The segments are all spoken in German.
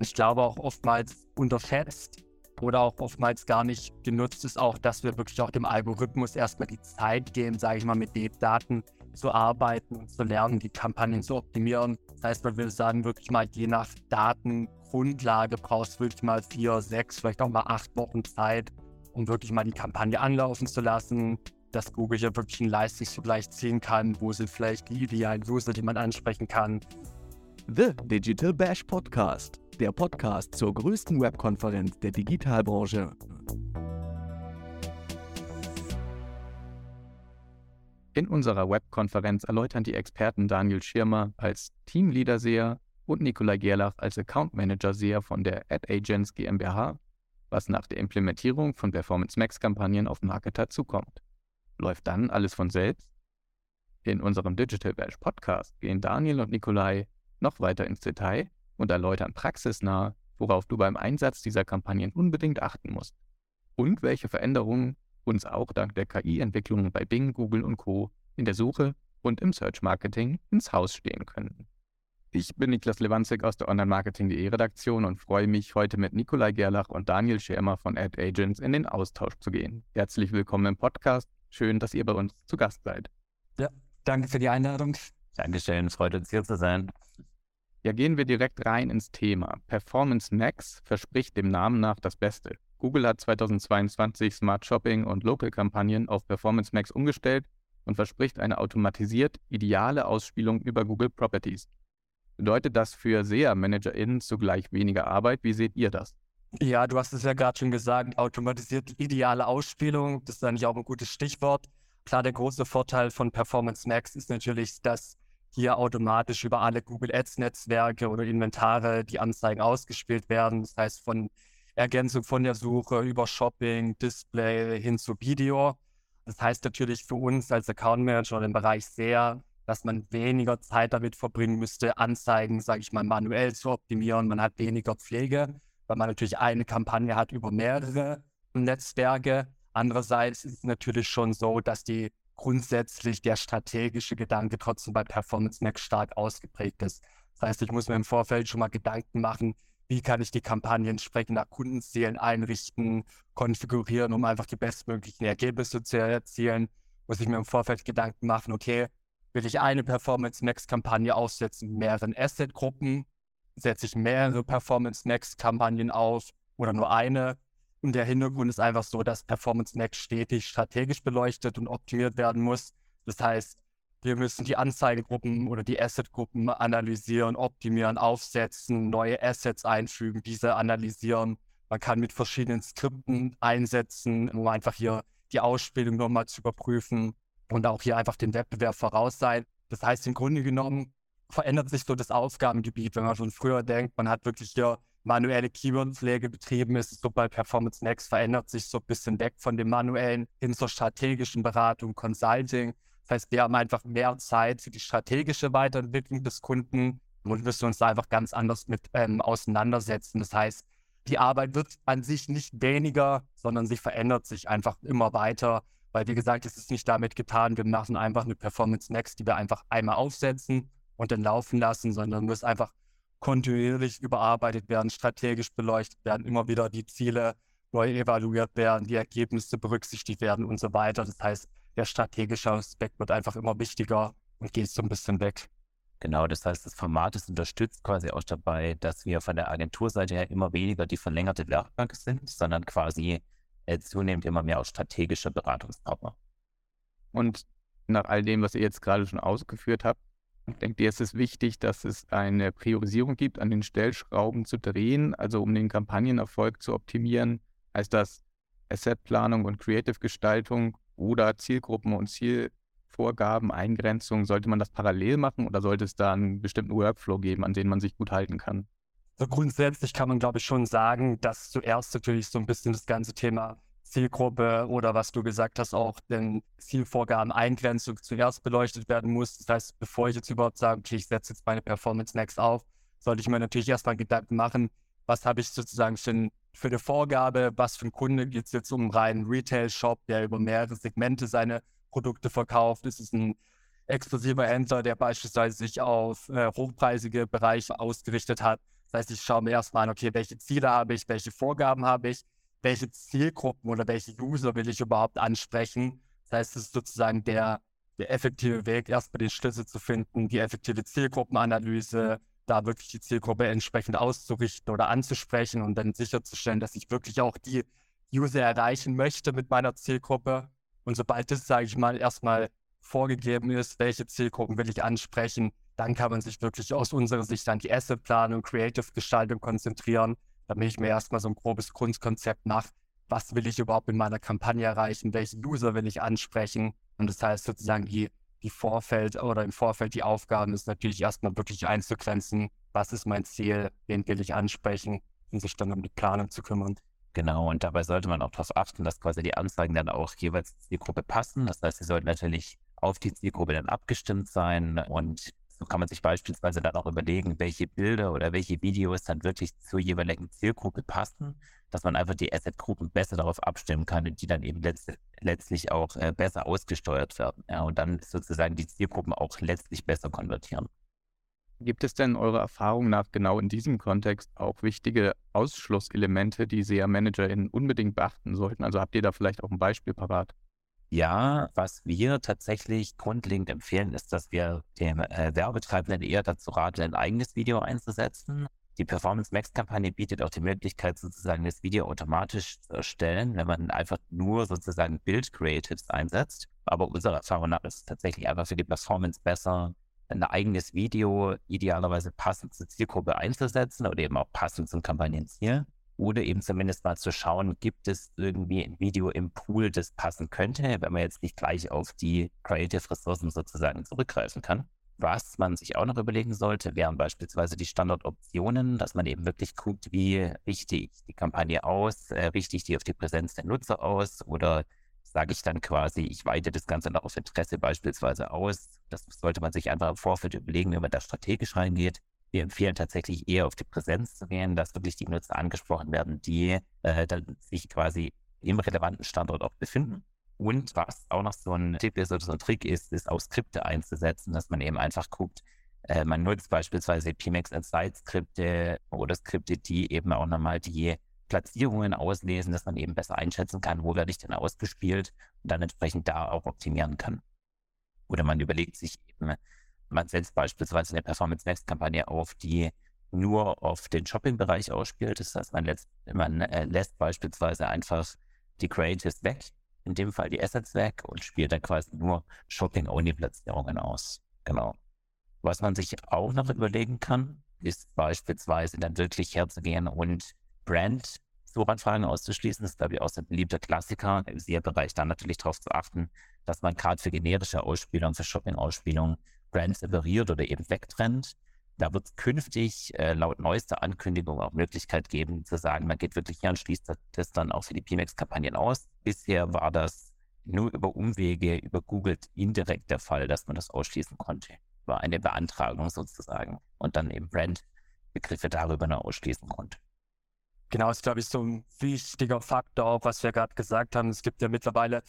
Ich glaube auch oftmals unterschätzt oder auch oftmals gar nicht genutzt ist auch, dass wir wirklich auch dem Algorithmus erstmal die Zeit geben, sage ich mal, mit den Daten zu arbeiten und zu lernen, die Kampagnen zu optimieren. Das heißt, man würde sagen, wirklich mal je nach Datengrundlage brauchst du wirklich mal vier, sechs, vielleicht auch mal acht Wochen Zeit, um wirklich mal die Kampagne anlaufen zu lassen, dass Google hier wirklich einen Leistungsvergleich ziehen kann, wo sind vielleicht die idealen User, die man ansprechen kann. The Digital Bash Podcast, der Podcast zur größten Webkonferenz der Digitalbranche. In unserer Webkonferenz erläutern die Experten Daniel Schirmer als Teamleader-Seher und Nikolai Gerlach als Account Manager-Seher von der AdAgents GmbH, was nach der Implementierung von Performance Max-Kampagnen auf Marketer zukommt. Läuft dann alles von selbst? In unserem Digital Bash Podcast gehen Daniel und Nikolai noch weiter ins Detail und erläutern praxisnah, worauf du beim Einsatz dieser Kampagnen unbedingt achten musst und welche Veränderungen uns auch dank der KI-Entwicklungen bei Bing, Google und Co. in der Suche und im Search Marketing ins Haus stehen können. Ich bin Niklas Lewandzig aus der Online-Marketing.de Redaktion und freue mich, heute mit Nikolai Gerlach und Daniel Schermer von Ad Agents in den Austausch zu gehen. Herzlich willkommen im Podcast. Schön, dass ihr bei uns zu Gast seid. Ja, danke für die Einladung. Dankeschön, freut uns hier zu sein. Ja, gehen wir direkt rein ins Thema. Performance Max verspricht dem Namen nach das Beste. Google hat 2022 Smart Shopping und Local-Kampagnen auf Performance Max umgestellt und verspricht eine automatisiert ideale Ausspielung über Google Properties. Bedeutet das für SEA-ManagerInnen zugleich weniger Arbeit? Wie seht ihr das? Ja, du hast es ja gerade schon gesagt, automatisiert ideale Ausspielung, das ist eigentlich auch ein gutes Stichwort. Klar, der große Vorteil von Performance Max ist natürlich, dass hier automatisch über alle Google Ads Netzwerke oder Inventare die Anzeigen ausgespielt werden. Das heißt, von Ergänzung von der Suche über Shopping, Display hin zu Video. Das heißt natürlich für uns als Account Manager im Bereich sehr, dass man weniger Zeit damit verbringen müsste, Anzeigen, sage ich mal, manuell zu optimieren. Man hat weniger Pflege, weil man natürlich eine Kampagne hat über mehrere Netzwerke. Andererseits ist es natürlich schon so, dass die grundsätzlich der strategische Gedanke trotzdem bei Performance Max stark ausgeprägt ist. Das heißt, ich muss mir im Vorfeld schon mal Gedanken machen, wie kann ich die Kampagne entsprechend nach Kundenzielen einrichten, konfigurieren, um einfach die bestmöglichen Ergebnisse zu erzielen. Muss ich mir im Vorfeld Gedanken machen, okay, will ich eine Performance Max Kampagne aufsetzen, mehreren Asset-Gruppen, setze ich mehrere Performance Max Kampagnen auf oder nur eine, und der Hintergrund ist einfach so, dass Performance Max stetig strategisch beleuchtet und optimiert werden muss. Das heißt, wir müssen die Anzeigegruppen oder die Assetgruppen analysieren, optimieren, aufsetzen, neue Assets einfügen, diese analysieren. Man kann mit verschiedenen Skripten einsetzen, um einfach hier die Ausspielung nochmal zu überprüfen und auch hier einfach den Wettbewerb voraus sein. Das heißt, im Grunde genommen verändert sich so das Aufgabengebiet, wenn man schon früher denkt, man hat wirklich hier manuelle Keywordpflege betrieben ist, so bei Performance Next verändert sich so ein bisschen weg von dem manuellen hin zur strategischen Beratung, Consulting. Das heißt, wir haben einfach mehr Zeit für die strategische Weiterentwicklung des Kunden und müssen uns da einfach ganz anders mit ähm, auseinandersetzen. Das heißt, die Arbeit wird an sich nicht weniger, sondern sie verändert sich einfach immer weiter. Weil, wie gesagt, es ist nicht damit getan, wir machen einfach eine Performance Next, die wir einfach einmal aufsetzen und dann laufen lassen, sondern muss einfach kontinuierlich überarbeitet werden, strategisch beleuchtet werden, immer wieder die Ziele neu evaluiert werden, die Ergebnisse berücksichtigt werden und so weiter. Das heißt, der strategische Aspekt wird einfach immer wichtiger und geht so ein bisschen weg. Genau, das heißt, das Format ist unterstützt quasi auch dabei, dass wir von der Agenturseite her immer weniger die verlängerte Werkbank sind, sondern quasi äh, zunehmend immer mehr auch strategische Beratungspartner. Und nach all dem, was ihr jetzt gerade schon ausgeführt habt, Denkt ihr, es ist wichtig, dass es eine Priorisierung gibt, an den Stellschrauben zu drehen, also um den Kampagnenerfolg zu optimieren? Heißt das Assetplanung und Creative-Gestaltung oder Zielgruppen und Zielvorgaben, Eingrenzung? Sollte man das parallel machen oder sollte es da einen bestimmten Workflow geben, an den man sich gut halten kann? So grundsätzlich kann man, glaube ich, schon sagen, dass zuerst natürlich so ein bisschen das ganze Thema Zielgruppe oder was du gesagt hast, auch den Zielvorgaben, Eingrenzung zuerst beleuchtet werden muss. Das heißt, bevor ich jetzt überhaupt sage, okay, ich setze jetzt meine Performance Next auf, sollte ich mir natürlich erstmal Gedanken machen, was habe ich sozusagen für, für eine Vorgabe, was für ein Kunde geht es jetzt um einen reinen Retail-Shop, der über mehrere Segmente seine Produkte verkauft. Ist es ein exklusiver Händler, der beispielsweise sich auf äh, hochpreisige Bereiche ausgerichtet hat. Das heißt, ich schaue mir erstmal an, okay, welche Ziele habe ich, welche Vorgaben habe ich, welche Zielgruppen oder welche User will ich überhaupt ansprechen. Das heißt, es ist sozusagen der, der effektive Weg, erstmal den Schlüssel zu finden, die effektive Zielgruppenanalyse, da wirklich die Zielgruppe entsprechend auszurichten oder anzusprechen und dann sicherzustellen, dass ich wirklich auch die User erreichen möchte mit meiner Zielgruppe. Und sobald das, sage ich mal, erstmal vorgegeben ist, welche Zielgruppen will ich ansprechen, dann kann man sich wirklich aus unserer Sicht an die Assetplanung, Creative-Gestaltung konzentrieren, damit ich mir erstmal so ein grobes Grundkonzept mache, was will ich überhaupt in meiner Kampagne erreichen, welche User will ich ansprechen. Und das heißt sozusagen, die, die Vorfeld oder im Vorfeld die Aufgaben ist natürlich erstmal wirklich einzugrenzen, was ist mein Ziel, wen will ich ansprechen und sich dann um die Planung zu kümmern. Genau, und dabei sollte man auch darauf achten, dass quasi die Anzeigen dann auch jeweils zur Zielgruppe passen. Das heißt, sie sollten natürlich auf die Zielgruppe dann abgestimmt sein und so kann man sich beispielsweise dann auch überlegen, welche Bilder oder welche Videos dann wirklich zur jeweiligen Zielgruppe passen, dass man einfach die Asset-Gruppen besser darauf abstimmen kann und die dann eben letzt, letztlich auch äh, besser ausgesteuert werden. Ja, und dann sozusagen die Zielgruppen auch letztlich besser konvertieren. Gibt es denn eurer Erfahrung nach genau in diesem Kontext auch wichtige Ausschlusselemente, die SEA-ManagerInnen unbedingt beachten sollten? Also habt ihr da vielleicht auch ein Beispiel parat? Ja, was wir tatsächlich grundlegend empfehlen, ist, dass wir dem äh, Werbetreibenden eher dazu raten, ein eigenes Video einzusetzen. Die Performance Max Kampagne bietet auch die Möglichkeit, sozusagen das Video automatisch zu erstellen, wenn man einfach nur sozusagen Bild Creatives einsetzt. Aber unserer Erfahrung nach ist es tatsächlich einfach für die Performance besser, ein eigenes Video idealerweise passend zur Zielgruppe einzusetzen oder eben auch passend zum Kampagnenziel. Oder eben zumindest mal zu schauen, gibt es irgendwie ein Video im Pool, das passen könnte, wenn man jetzt nicht gleich auf die Creative Ressourcen sozusagen zurückgreifen kann. Was man sich auch noch überlegen sollte, wären beispielsweise die Standardoptionen, dass man eben wirklich guckt, wie richte ich die Kampagne aus, äh, richte ich die auf die Präsenz der Nutzer aus oder sage ich dann quasi, ich weite das Ganze noch auf Interesse beispielsweise aus. Das sollte man sich einfach im Vorfeld überlegen, wenn man da strategisch reingeht. Wir empfehlen tatsächlich eher auf die Präsenz zu gehen, dass wirklich die Nutzer angesprochen werden, die äh, dann sich quasi im relevanten Standort auch befinden. Und was auch noch so ein Tipp ist oder so ein Trick ist, ist auch Skripte einzusetzen, dass man eben einfach guckt, äh, man nutzt beispielsweise PMAX Insight Skripte oder Skripte, die eben auch nochmal die Platzierungen auslesen, dass man eben besser einschätzen kann, wo werde ich denn ausgespielt und dann entsprechend da auch optimieren kann. Oder man überlegt sich eben, man setzt beispielsweise eine Performance Next Kampagne auf, die nur auf den Shopping-Bereich ausspielt. Das heißt, man, lässt, man äh, lässt beispielsweise einfach die Creatives weg, in dem Fall die Assets weg und spielt dann quasi nur Shopping-Only-Platzierungen aus. Genau. Was man sich auch noch überlegen kann, ist beispielsweise dann wirklich herzugehen und Brand-Suchanfragen auszuschließen. Das ist, glaube ich, auch ein beliebter Klassiker im SEA-Bereich, dann natürlich darauf zu achten, dass man gerade für generische Ausspielungen, für Shopping-Ausspielungen Brands separiert oder eben wegtrennt. Da wird es künftig äh, laut neuester Ankündigung auch Möglichkeit geben, zu sagen, man geht wirklich hier und schließt das dann auch für die PMX-Kampagnen aus. Bisher war das nur über Umwege, über Google indirekt der Fall, dass man das ausschließen konnte. War eine Beantragung sozusagen und dann eben Brandbegriffe darüber noch ausschließen konnte. Genau, ist, glaube ich, so ein wichtiger Faktor, auch was wir gerade gesagt haben. Es gibt ja mittlerweile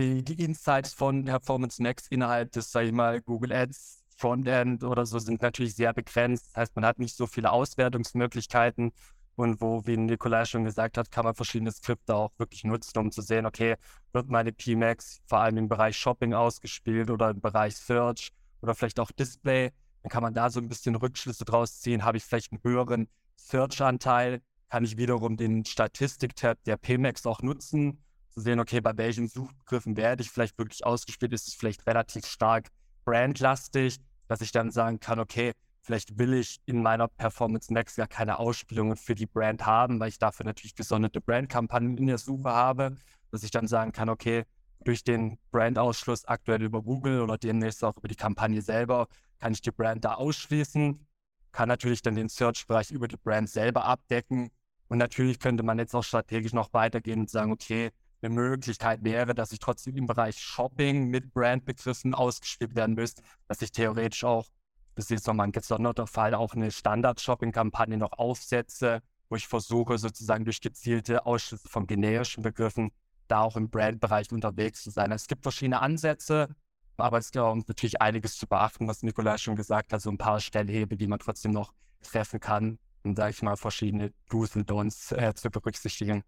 die, die Insights von Performance Max innerhalb des, sag ich mal, Google Ads Frontend oder so sind natürlich sehr begrenzt. Das heißt, man hat nicht so viele Auswertungsmöglichkeiten. Und wo, wie Nikolai schon gesagt hat, kann man verschiedene Skripte auch wirklich nutzen, um zu sehen, okay, wird meine PMAX vor allem im Bereich Shopping ausgespielt oder im Bereich Search oder vielleicht auch Display. Dann kann man da so ein bisschen Rückschlüsse draus ziehen. Habe ich vielleicht einen höheren Search-Anteil? Kann ich wiederum den Statistik-Tab der PMAX auch nutzen, sehen, okay, bei welchen Suchbegriffen werde ich vielleicht wirklich ausgespielt, ist es vielleicht relativ stark brandlastig, dass ich dann sagen kann, okay, vielleicht will ich in meiner Performance Max gar keine Ausspielungen für die Brand haben, weil ich dafür natürlich gesonderte Brandkampagnen in der Suche habe, dass ich dann sagen kann, okay, durch den Brandausschluss aktuell über Google oder demnächst auch über die Kampagne selber, kann ich die Brand da ausschließen, kann natürlich dann den Search-Bereich über die Brand selber abdecken. Und natürlich könnte man jetzt auch strategisch noch weitergehen und sagen, okay, eine Möglichkeit wäre, dass ich trotzdem im Bereich Shopping mit Brandbegriffen ausgespielt werden müsste, dass ich theoretisch auch, das ist nochmal ein gesonderter Fall, auch eine Standard-Shopping-Kampagne noch aufsetze, wo ich versuche, sozusagen durch gezielte Ausschlüsse von generischen Begriffen da auch im Brandbereich unterwegs zu sein. Es gibt verschiedene Ansätze, aber es gibt natürlich einiges zu beachten, was Nikolai schon gesagt hat, so ein paar Stellhebel, die man trotzdem noch treffen kann. sage ich mal, verschiedene Do's und Don'ts äh, zu berücksichtigen.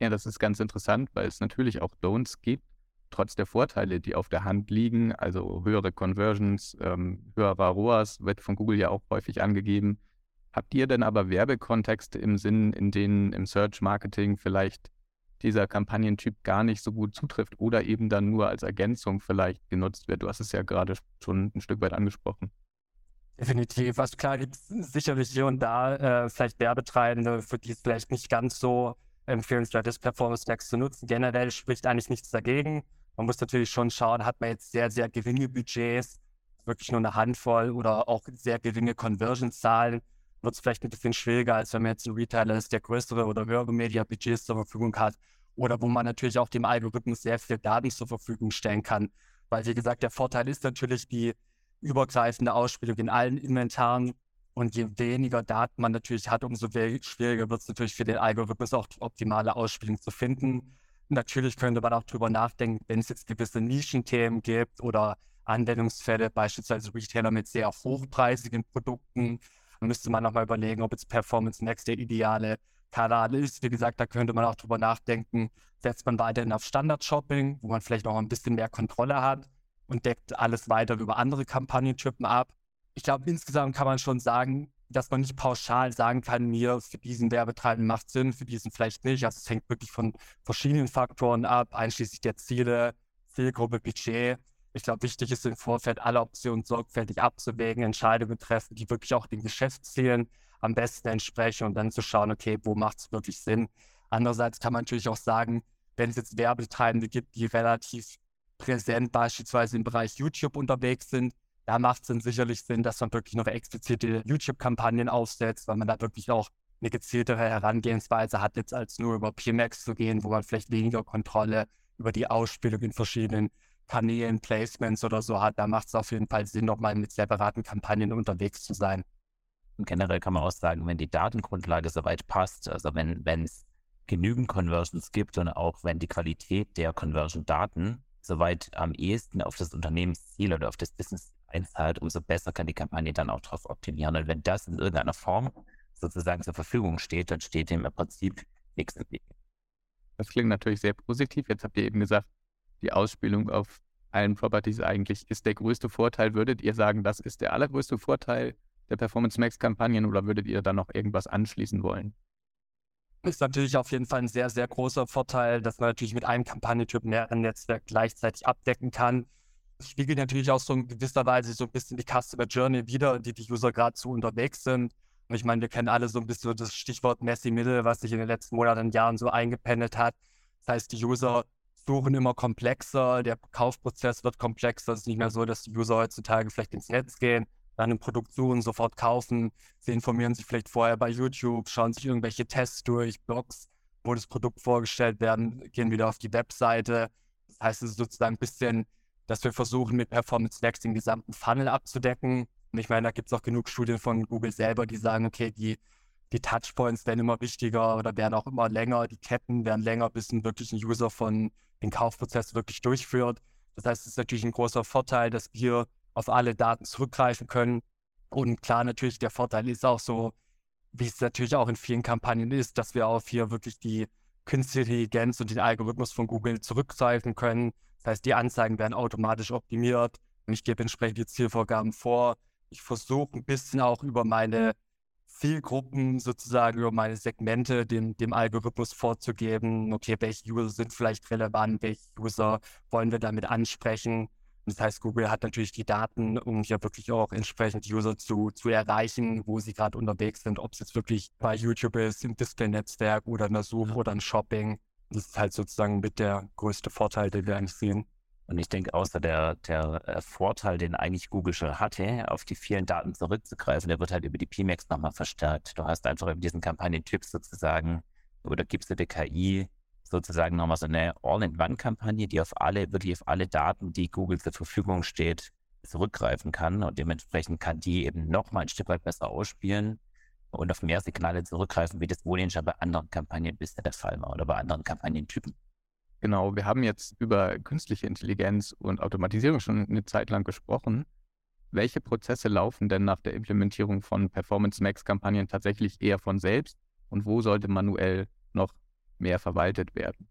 Ja, das ist ganz interessant, weil es natürlich auch Don'ts gibt, trotz der Vorteile, die auf der Hand liegen, also höhere Conversions, ähm, höherer ROAS, wird von Google ja auch häufig angegeben. Habt ihr denn aber Werbekontexte im Sinn, in denen im Search Marketing vielleicht dieser Kampagnentyp gar nicht so gut zutrifft oder eben dann nur als Ergänzung vielleicht genutzt wird? Du hast es ja gerade schon ein Stück weit angesprochen. Definitiv. Also klar gibt es sicherlich hier und da äh, vielleicht Werbetreibende, für die es vielleicht nicht ganz so empfehlenswert ist, Performance Max zu nutzen. Generell spricht eigentlich nichts dagegen. Man muss natürlich schon schauen, hat man jetzt sehr, sehr geringe Budgets, wirklich nur eine Handvoll oder auch sehr geringe Conversion-Zahlen, wird es vielleicht ein bisschen schwieriger, als wenn man jetzt ein Retailer ist, der größere oder höhere Media-Budgets zur Verfügung hat oder wo man natürlich auch dem Algorithmus sehr viel Daten zur Verfügung stellen kann. Weil, wie gesagt, der Vorteil ist natürlich die übergreifende Ausspielung in allen Inventaren. Und je weniger Daten man natürlich hat, umso schwieriger wird es natürlich für den Algorithmus auch die optimale Ausspielung zu finden. Natürlich könnte man auch darüber nachdenken, wenn es jetzt gewisse Nischenthemen gibt oder Anwendungsfälle, beispielsweise Retailer mit sehr hochpreisigen Produkten, müsste man nochmal überlegen, ob jetzt Performance Max der ideale Kanal ist. Wie gesagt, da könnte man auch drüber nachdenken, setzt man weiterhin auf Standard-Shopping, wo man vielleicht auch ein bisschen mehr Kontrolle hat und deckt alles weiter über andere Kampagnentypen ab. Ich glaube, insgesamt kann man schon sagen, dass man nicht pauschal sagen kann, mir für diesen Werbetreibenden macht Sinn, für diesen vielleicht nicht. Also es hängt wirklich von verschiedenen Faktoren ab, einschließlich der Ziele, Zielgruppe, Budget. Ich glaube, wichtig ist im Vorfeld alle Optionen sorgfältig abzuwägen, Entscheidungen treffen, die wirklich auch den Geschäftszielen am besten entsprechen und dann zu schauen, okay, wo macht es wirklich Sinn. Andererseits kann man natürlich auch sagen, wenn es jetzt Werbetreibende gibt, die relativ präsent beispielsweise im Bereich YouTube unterwegs sind, da macht es dann sicherlich Sinn, dass man wirklich noch explizite YouTube-Kampagnen aufsetzt, weil man da wirklich auch eine gezieltere Herangehensweise hat, jetzt als nur über PMAX zu gehen, wo man vielleicht weniger Kontrolle über die Ausspielung in verschiedenen Kanälen, Placements oder so hat. Da macht es auf jeden Fall Sinn, nochmal mit separaten Kampagnen unterwegs zu sein. Und generell kann man auch sagen, wenn die Datengrundlage soweit passt, also wenn es genügend Conversions gibt und auch wenn die Qualität der Conversion-Daten soweit am ehesten auf das Unternehmensziel oder auf das Business einzahlt, umso besser kann die Kampagne dann auch darauf optimieren. Und wenn das in irgendeiner Form sozusagen zur Verfügung steht, dann steht dem im Prinzip nichts im Weg. Das klingt natürlich sehr positiv. Jetzt habt ihr eben gesagt, die Ausspielung auf allen Properties eigentlich ist der größte Vorteil. Würdet ihr sagen, das ist der allergrößte Vorteil der Performance Max Kampagnen oder würdet ihr da noch irgendwas anschließen wollen? Ist natürlich auf jeden Fall ein sehr, sehr großer Vorteil, dass man natürlich mit einem Kampagnentyp mehrere Netzwerke gleichzeitig abdecken kann. Spiegelt natürlich auch so in gewisser Weise so ein bisschen die Customer Journey wieder, die die User gerade so unterwegs sind. Und ich meine, wir kennen alle so ein bisschen das Stichwort Messi Middle, was sich in den letzten Monaten und Jahren so eingependelt hat. Das heißt, die User suchen immer komplexer, der Kaufprozess wird komplexer. Es ist nicht mehr so, dass die User heutzutage vielleicht ins Netz gehen, dann ein Produkt suchen, sofort kaufen. Sie informieren sich vielleicht vorher bei YouTube, schauen sich irgendwelche Tests durch, Blogs, wo das Produkt vorgestellt werden, gehen wieder auf die Webseite. Das heißt, es ist sozusagen ein bisschen, dass wir versuchen, mit Performance Max den gesamten Funnel abzudecken. Und ich meine, da gibt es auch genug Studien von Google selber, die sagen, okay, die, die Touchpoints werden immer wichtiger oder werden auch immer länger, die Ketten werden länger, bis ein wirklich ein User von den Kaufprozess wirklich durchführt. Das heißt, es ist natürlich ein großer Vorteil, dass wir auf alle Daten zurückgreifen können. Und klar, natürlich, der Vorteil ist auch so, wie es natürlich auch in vielen Kampagnen ist, dass wir auf hier wirklich die künstliche Intelligenz und den Algorithmus von Google zurückgreifen können. Das heißt, die Anzeigen werden automatisch optimiert und ich gebe entsprechende Zielvorgaben vor. Ich versuche ein bisschen auch über meine Zielgruppen sozusagen über meine Segmente dem, dem Algorithmus vorzugeben, okay, welche User sind vielleicht relevant, welche User wollen wir damit ansprechen. Das heißt, Google hat natürlich die Daten, um ja wirklich auch entsprechend User zu, zu erreichen, wo sie gerade unterwegs sind, ob es jetzt wirklich bei YouTube ist, im Display-Netzwerk oder in der Suche oder im Shopping. Das ist halt sozusagen mit der größte Vorteil, den wir eigentlich sehen. Und ich denke, außer der, der äh, Vorteil, den eigentlich Google schon hatte, auf die vielen Daten zurückzugreifen, der wird halt über die PMAX nochmal verstärkt. Du hast einfach über diesen Kampagnentyp sozusagen oder gibst du der KI sozusagen nochmal so eine All-in-One-Kampagne, die auf alle, wirklich auf alle Daten, die Google zur Verfügung steht, zurückgreifen kann und dementsprechend kann die eben nochmal ein Stück weit besser ausspielen und auf mehr Signale zurückgreifen, wie das wohl schon bei anderen Kampagnen bisher der Fall war oder bei anderen Kampagnentypen. Genau, wir haben jetzt über künstliche Intelligenz und Automatisierung schon eine Zeit lang gesprochen. welche Prozesse laufen denn nach der Implementierung von Performance Max Kampagnen tatsächlich eher von selbst und wo sollte manuell noch mehr verwaltet werden?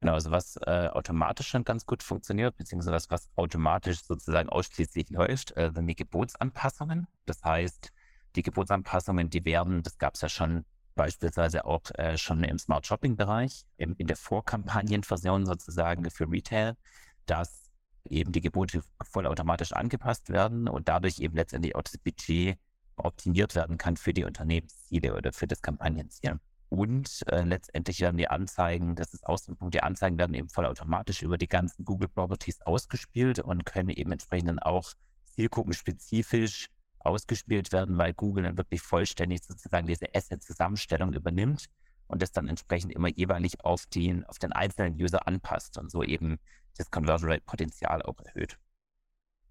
Genau, also was äh, automatisch schon ganz gut funktioniert, beziehungsweise was, was automatisch sozusagen ausschließlich läuft, äh, sind die Gebotsanpassungen. Das heißt, die Gebotsanpassungen, die werden, das gab es ja schon beispielsweise auch äh, schon im Smart Shopping Bereich, in, in der Vorkampagnenversion sozusagen für Retail, dass eben die Gebote vollautomatisch angepasst werden und dadurch eben letztendlich auch das Budget optimiert werden kann für die Unternehmensziele oder für das Kampagnenziel. Und äh, letztendlich werden die Anzeigen, das ist Ausgangspunkt, die Anzeigen werden eben vollautomatisch über die ganzen Google Properties ausgespielt und können eben entsprechend dann auch zielgruppenspezifisch ausgespielt werden, weil Google dann wirklich vollständig sozusagen diese Asset-Zusammenstellung übernimmt und das dann entsprechend immer jeweilig auf den, auf den einzelnen User anpasst und so eben das Conversion Rate Potenzial auch erhöht.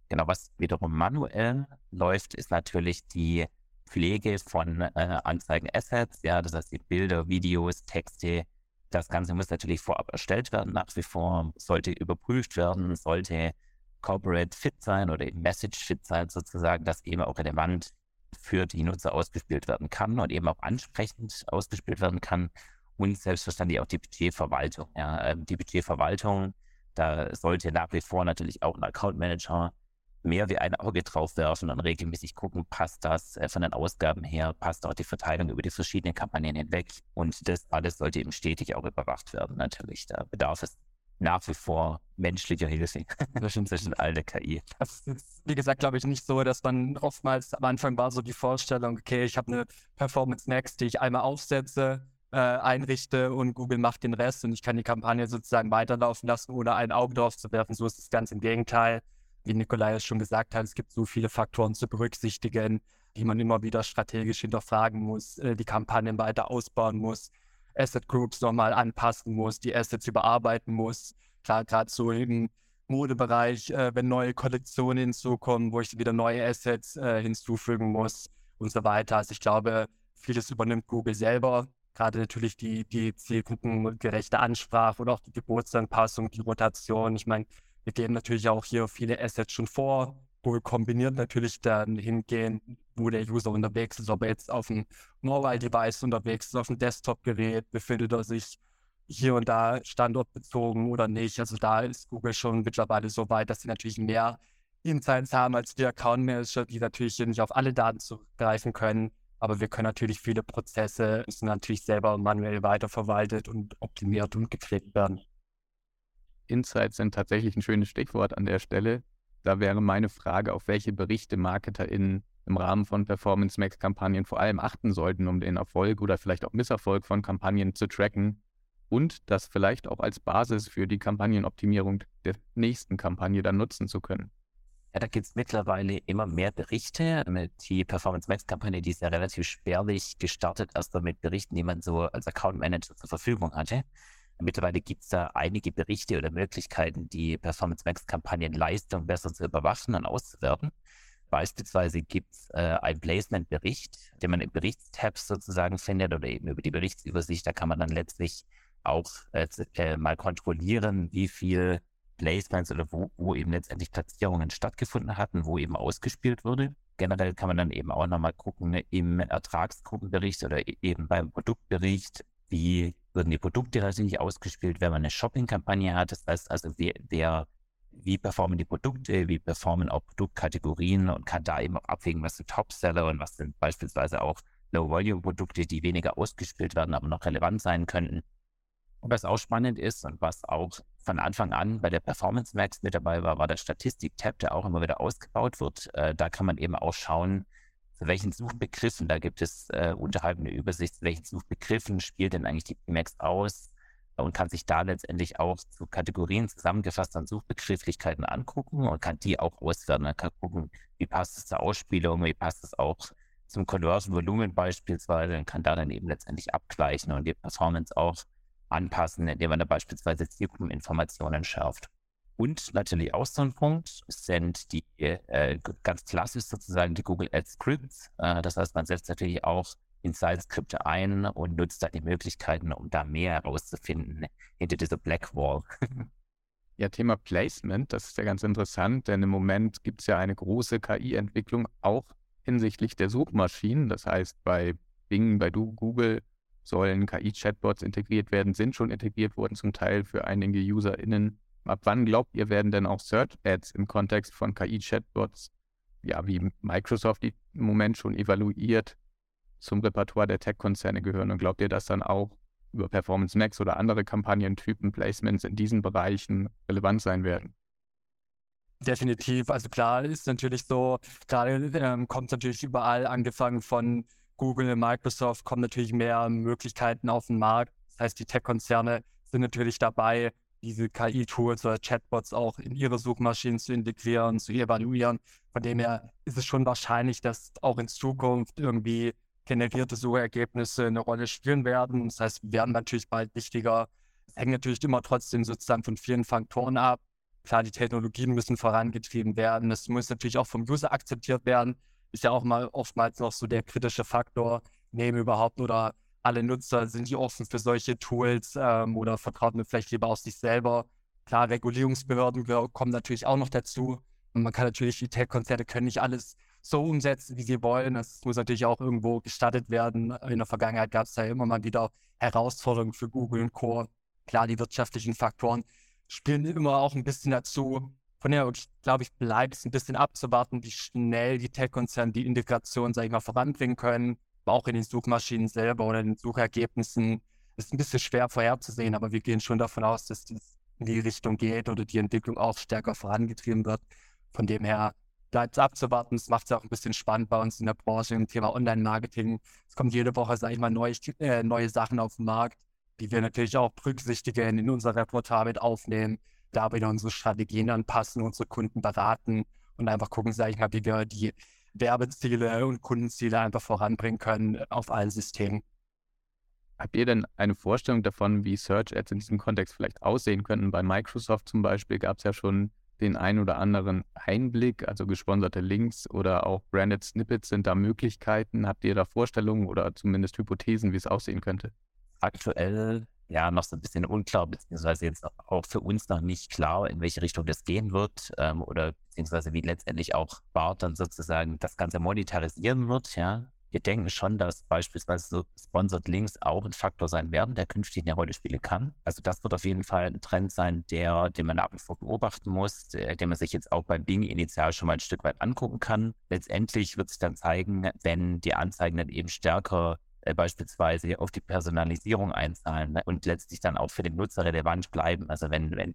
Genau, was wiederum manuell läuft, ist natürlich die Pflege von äh, Anzeigen-Assets, ja, das heißt die Bilder, Videos, Texte. Das Ganze muss natürlich vorab erstellt werden, nach wie vor sollte überprüft werden, sollte Corporate fit sein oder eben Message fit sein, sozusagen, dass eben auch relevant für die Nutzer ausgespielt werden kann und eben auch ansprechend ausgespielt werden kann. Und selbstverständlich auch die Budgetverwaltung. Ja. Ähm, die Budgetverwaltung, da sollte nach wie vor natürlich auch ein Account Manager mehr wie ein Auge drauf werfen und regelmäßig gucken, passt das äh, von den Ausgaben her, passt auch die Verteilung über die verschiedenen Kampagnen hinweg. Und das alles sollte eben stetig auch überwacht werden, natürlich. Da bedarf es nach wie vor menschlicher Hilfe zwischen all der KI. Das ist, wie gesagt, glaube ich, nicht so, dass man oftmals am Anfang war so die Vorstellung, okay, ich habe eine Performance Max, die ich einmal aufsetze, äh, einrichte und Google macht den Rest und ich kann die Kampagne sozusagen weiterlaufen lassen, ohne ein Auge drauf zu werfen. So ist es ganz im Gegenteil. Wie Nikolai es schon gesagt hat, es gibt so viele Faktoren zu berücksichtigen, die man immer wieder strategisch hinterfragen muss, äh, die Kampagnen weiter ausbauen muss Asset Groups nochmal anpassen muss, die Assets überarbeiten muss. Klar, gerade so im Modebereich, äh, wenn neue Kollektionen hinzukommen, wo ich wieder neue Assets äh, hinzufügen muss und so weiter. Also ich glaube, vieles übernimmt Google selber. Gerade natürlich die, die zielgruppengerechte Ansprache oder auch die Geburtsanpassung, die Rotation. Ich meine, wir geben natürlich auch hier viele Assets schon vor, Google kombiniert natürlich dann hingehen, wo der User unterwegs ist, ob er jetzt auf dem Mobile-Device unterwegs ist, auf dem Desktop-Gerät, befindet er sich hier und da standortbezogen oder nicht. Also da ist Google schon mittlerweile so weit, dass sie natürlich mehr Insights haben als die Account Manager, die natürlich nicht auf alle Daten zugreifen können. Aber wir können natürlich viele Prozesse müssen natürlich selber manuell weiterverwaltet und optimiert und gepflegt werden. Insights sind tatsächlich ein schönes Stichwort an der Stelle. Da wäre meine Frage, auf welche Berichte MarketerInnen im Rahmen von Performance Max Kampagnen vor allem achten sollten, um den Erfolg oder vielleicht auch Misserfolg von Kampagnen zu tracken und das vielleicht auch als Basis für die Kampagnenoptimierung der nächsten Kampagne dann nutzen zu können. Ja, da gibt es mittlerweile immer mehr Berichte. Die Performance Max Kampagne, die ist ja relativ spärlich gestartet, erst mit Berichten, die man so als Account Manager zur Verfügung hatte. Mittlerweile gibt es da einige Berichte oder Möglichkeiten, die Performance Max Kampagnenleistung besser zu überwachen und auszuwerten. Beispielsweise gibt es äh, einen Placement-Bericht, den man im Berichtstab sozusagen findet oder eben über die Berichtsübersicht. Da kann man dann letztlich auch äh, äh, mal kontrollieren, wie viel Placements oder wo, wo, eben letztendlich Platzierungen stattgefunden hatten, wo eben ausgespielt wurde. Generell kann man dann eben auch nochmal gucken ne, im Ertragsgruppenbericht oder e-, eben beim Produktbericht, wie würden die Produkte tatsächlich ausgespielt, wenn man eine Shopping-Kampagne hat. Das heißt also, wer, wer, wie performen die Produkte, wie performen auch Produktkategorien und kann da eben auch abwägen, was sind Topseller und was sind beispielsweise auch Low-Volume-Produkte, die weniger ausgespielt werden, aber noch relevant sein könnten. Und was auch spannend ist und was auch von Anfang an bei der Performance Max mit dabei war, war der Statistik-Tab, der auch immer wieder ausgebaut wird. Äh, da kann man eben auch schauen, zu welchen Suchbegriffen, da gibt es äh, unterhalb eine Übersicht, welchen Suchbegriffen spielt denn eigentlich die PMAX aus und kann sich da letztendlich auch zu Kategorien zusammengefasst an Suchbegrifflichkeiten angucken und kann die auch auswerten. Man kann gucken, wie passt es zur Ausspielung, wie passt es auch zum Conversion Volumen beispielsweise und kann da dann eben letztendlich abgleichen und die Performance auch anpassen, indem man da beispielsweise Zielgruppeninformationen schärft. Und natürlich auch so ein Punkt sind die äh, ganz klassisch sozusagen die Google Ads Scripts. Äh, das heißt, man setzt natürlich auch Inside-Skripte ein und nutzt da die Möglichkeiten, um da mehr herauszufinden hinter dieser Black Wall. Ja, Thema Placement, das ist ja ganz interessant, denn im Moment gibt es ja eine große KI-Entwicklung auch hinsichtlich der Suchmaschinen. Das heißt, bei Bing, bei Google sollen KI-Chatbots integriert werden, sind schon integriert worden, zum Teil für einige UserInnen. Ab wann glaubt ihr, werden denn auch Search-Ads im Kontext von KI-Chatbots, ja, wie Microsoft die im Moment schon evaluiert, zum Repertoire der Tech-Konzerne gehören? Und glaubt ihr, dass dann auch über Performance Max oder andere Kampagnentypen Placements in diesen Bereichen relevant sein werden? Definitiv. Also klar ist natürlich so, gerade ähm, kommt natürlich überall, angefangen von Google, Microsoft, kommen natürlich mehr Möglichkeiten auf den Markt. Das heißt, die Tech-Konzerne sind natürlich dabei, diese KI-Tools oder Chatbots auch in ihre Suchmaschinen zu integrieren, zu evaluieren. Von dem her ist es schon wahrscheinlich, dass auch in Zukunft irgendwie generierte Suchergebnisse eine Rolle spielen werden. Das heißt, wir werden natürlich bald wichtiger. Es hängt natürlich immer trotzdem sozusagen von vielen Faktoren ab. Klar, die Technologien müssen vorangetrieben werden. Es muss natürlich auch vom User akzeptiert werden. Ist ja auch mal oftmals noch so der kritische Faktor. Nehmen überhaupt oder alle Nutzer, sind die offen für solche Tools ähm, oder vertraut mir vielleicht lieber aus sich selber? Klar, Regulierungsbehörden kommen natürlich auch noch dazu. Und man kann natürlich, die Tech-Konzerne können nicht alles so umsetzen, wie sie wollen. Das muss natürlich auch irgendwo gestattet werden. In der Vergangenheit gab es da immer mal wieder Herausforderungen für Google und Co. Klar, die wirtschaftlichen Faktoren spielen immer auch ein bisschen dazu. Von daher, glaube ich, bleibt es ein bisschen abzuwarten, wie schnell die Tech-Konzerne die Integration, sage ich mal, voranbringen können. Auch in den Suchmaschinen selber oder in den Suchergebnissen ist ein bisschen schwer vorherzusehen, aber wir gehen schon davon aus, dass es in die Richtung geht oder die Entwicklung auch stärker vorangetrieben wird. Von dem her bleibt es abzuwarten. Es macht es auch ein bisschen spannend bei uns in der Branche im Thema Online-Marketing. Es kommt jede Woche, sage ich mal, neue, äh, neue Sachen auf den Markt, die wir natürlich auch berücksichtigen, in unser Repertoire mit aufnehmen, da wieder unsere Strategien anpassen, unsere Kunden beraten und einfach gucken, sage ich mal, wie wir die Werbeziele und Kundenziele einfach voranbringen können auf allen Systemen. Habt ihr denn eine Vorstellung davon, wie Search Ads in diesem Kontext vielleicht aussehen könnten? Bei Microsoft zum Beispiel gab es ja schon den ein oder anderen Einblick, also gesponserte Links oder auch branded Snippets, sind da Möglichkeiten? Habt ihr da Vorstellungen oder zumindest Hypothesen, wie es aussehen könnte? Aktuell ja noch so ein bisschen unklar, beziehungsweise jetzt auch für uns noch nicht klar, in welche Richtung das gehen wird ähm, oder beziehungsweise wie letztendlich auch Bart dann sozusagen das Ganze monetarisieren wird, ja wir denken schon, dass beispielsweise so Sponsored Links auch ein Faktor sein werden, der künftig eine Rolle spielen kann. Also das wird auf jeden Fall ein Trend sein, der, den man ab und vor beobachten muss, den man sich jetzt auch beim Bing initial schon mal ein Stück weit angucken kann. Letztendlich wird sich dann zeigen, wenn die Anzeigen dann eben stärker äh, beispielsweise auf die Personalisierung einzahlen ne, und letztlich dann auch für den Nutzer relevant bleiben. Also wenn, wenn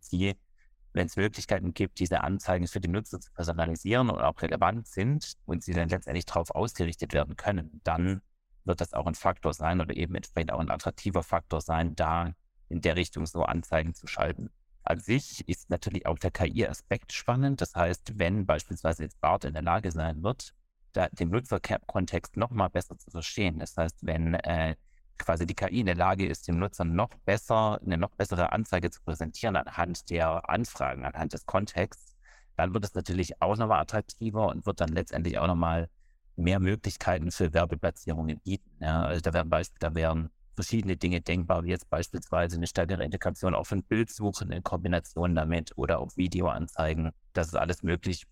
wenn es Möglichkeiten gibt, diese Anzeigen für die Nutzer zu personalisieren und auch relevant sind und sie dann letztendlich darauf ausgerichtet werden können, dann wird das auch ein Faktor sein oder eben entsprechend auch ein attraktiver Faktor sein, da in der Richtung so Anzeigen zu schalten. An sich ist natürlich auch der KI-Aspekt spannend. Das heißt, wenn beispielsweise jetzt BART in der Lage sein wird, da, den Nutzerkontext nochmal besser zu verstehen. Das heißt, wenn äh, quasi die KI in der Lage ist, dem Nutzer noch besser, eine noch bessere Anzeige zu präsentieren anhand der Anfragen, anhand des Kontexts, dann wird es natürlich auch nochmal attraktiver und wird dann letztendlich auch nochmal mehr Möglichkeiten für Werbeplatzierungen bieten. Ja, also da wären Beispiel, da wären verschiedene Dinge denkbar, wie jetzt beispielsweise eine stärkere Integration auch von Bildsuchen in Kombination damit oder auch Videoanzeigen. Das ist alles möglich.